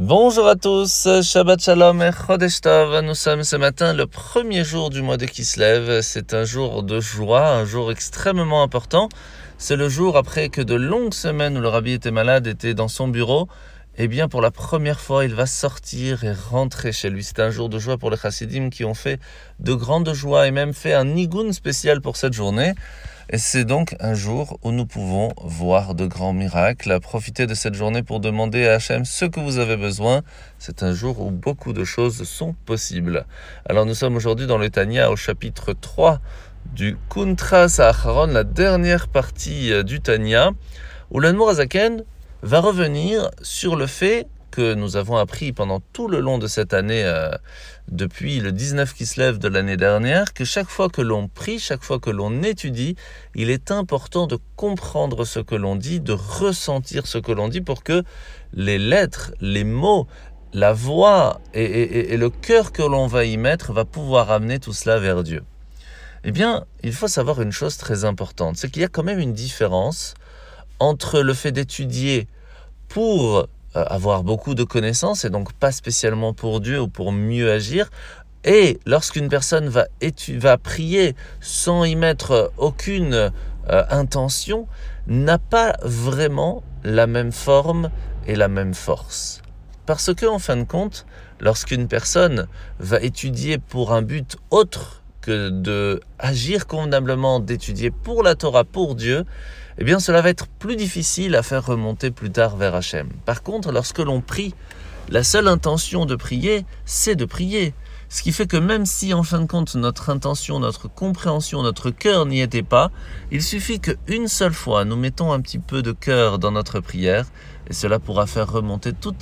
Bonjour à tous, Shabbat Shalom et Chodesh Tov. Nous sommes ce matin le premier jour du mois de Kislev. C'est un jour de joie, un jour extrêmement important. C'est le jour après que de longues semaines où le rabbi était malade, était dans son bureau. Eh bien, pour la première fois, il va sortir et rentrer chez lui. C'est un jour de joie pour les chassidim qui ont fait de grandes joies et même fait un nigun spécial pour cette journée. Et c'est donc un jour où nous pouvons voir de grands miracles, profiter de cette journée pour demander à Hachem ce que vous avez besoin. C'est un jour où beaucoup de choses sont possibles. Alors nous sommes aujourd'hui dans le Tanya au chapitre 3 du Kuntras Acharon, la dernière partie euh, du Tanya, où l'Anmour va revenir sur le fait que nous avons appris pendant tout le long de cette année, euh, depuis le 19 qui se lève de l'année dernière, que chaque fois que l'on prie, chaque fois que l'on étudie, il est important de comprendre ce que l'on dit, de ressentir ce que l'on dit pour que les lettres, les mots, la voix et, et le cœur que l'on va y mettre va pouvoir amener tout cela vers Dieu. Eh bien, il faut savoir une chose très importante, c'est qu'il y a quand même une différence entre le fait d'étudier pour euh, avoir beaucoup de connaissances et donc pas spécialement pour Dieu ou pour mieux agir. Et lorsqu'une personne va, va prier sans y mettre aucune euh, intention, n'a pas vraiment la même forme et la même force. Parce que, en fin de compte, lorsqu'une personne va étudier pour un but autre de agir convenablement, d'étudier pour la Torah, pour Dieu, eh bien cela va être plus difficile à faire remonter plus tard vers Hachem. Par contre, lorsque l'on prie, la seule intention de prier, c'est de prier. Ce qui fait que même si en fin de compte notre intention, notre compréhension, notre cœur n'y était pas, il suffit qu'une seule fois nous mettons un petit peu de cœur dans notre prière et cela pourra faire remonter tout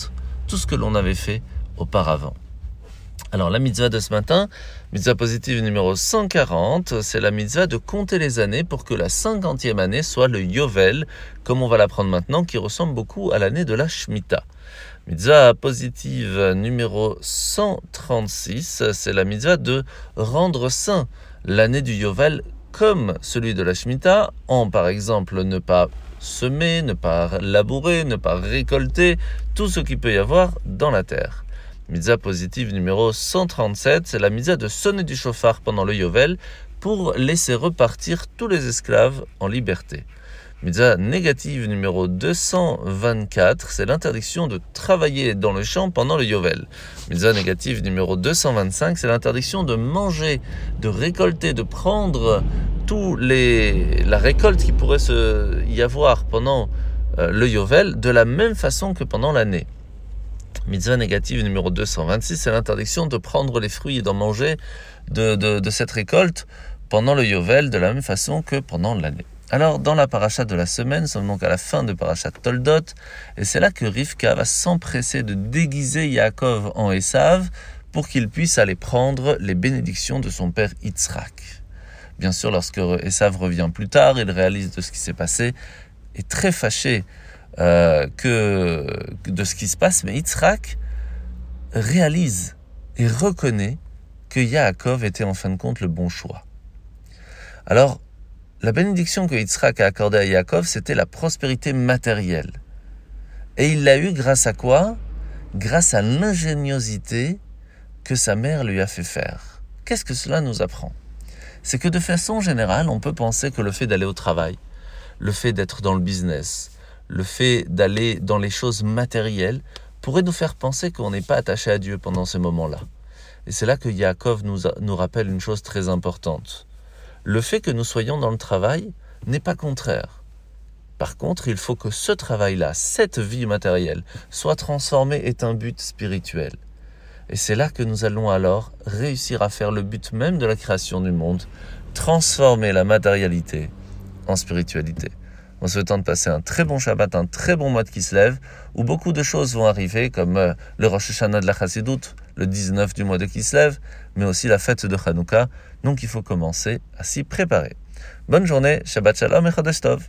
ce que l'on avait fait auparavant. Alors la mitzvah de ce matin, mitzvah positive numéro 140, c'est la mitzvah de compter les années pour que la cinquantième année soit le Yovel, comme on va l'apprendre maintenant, qui ressemble beaucoup à l'année de la Shemitah. Mitzvah positive numéro 136, c'est la mitzvah de rendre saint l'année du Yovel comme celui de la Shemitah, en par exemple ne pas semer, ne pas labourer, ne pas récolter tout ce qu'il peut y avoir dans la terre. Mitzvah positive numéro 137, c'est la mitzvah de sonner du chauffard pendant le Yovel pour laisser repartir tous les esclaves en liberté. Mitzvah négative numéro 224, c'est l'interdiction de travailler dans le champ pendant le Yovel. Mitzvah négative numéro 225, c'est l'interdiction de manger, de récolter, de prendre tous les la récolte qui pourrait y avoir pendant euh, le Yovel de la même façon que pendant l'année. Mitzvah négative numéro 226, c'est l'interdiction de prendre les fruits et d'en manger de, cette récolte pendant le Yovel de la même façon que pendant l'année. Alors, dans la paracha de la semaine, nous sommes donc à la fin de paracha Toldot, et c'est là que Rivka va s'empresser de déguiser Yaakov en Esav pour qu'il puisse aller prendre les bénédictions de son père Yitzhak. Bien sûr, lorsque Esav revient plus tard, il réalise de ce qui s'est passé, est très fâché euh, que de ce qui se passe, mais Yitzhak réalise et reconnaît que Yaakov était en fin de compte le bon choix. Alors, la bénédiction que Yitzhak a accordée à Yaakov, c'était la prospérité matérielle. Et il l'a eu grâce à quoi? Grâce à l'ingéniosité que sa mère lui a fait faire. Qu'est-ce que cela nous apprend? C'est que de façon générale, on peut penser que le fait d'aller au travail, le fait d'être dans le business, le fait d'aller dans les choses matérielles pourrait nous faire penser qu'on n'est pas attaché à Dieu pendant ces moments-là. Et c'est là que Yaakov nous, nous rappelle une chose très importante. Le fait que nous soyons dans le travail n'est pas contraire. Par contre, il faut que ce travail-là, cette vie matérielle, soit transformée et un but spirituel. Et c'est là que nous allons alors réussir à faire le but même de la création du monde, transformer la matérialité en spiritualité en souhaitant de passer un très bon Shabbat, un très bon mois se lève, où beaucoup de choses vont arriver, comme euh, le Rosh Hashanah de la Chassidoute, le 19 du mois de Kislev, mais aussi la fête de Hanouka. Donc il faut commencer à s'y préparer. Bonne journée, Shabbat Shalom et Chodesh Tov.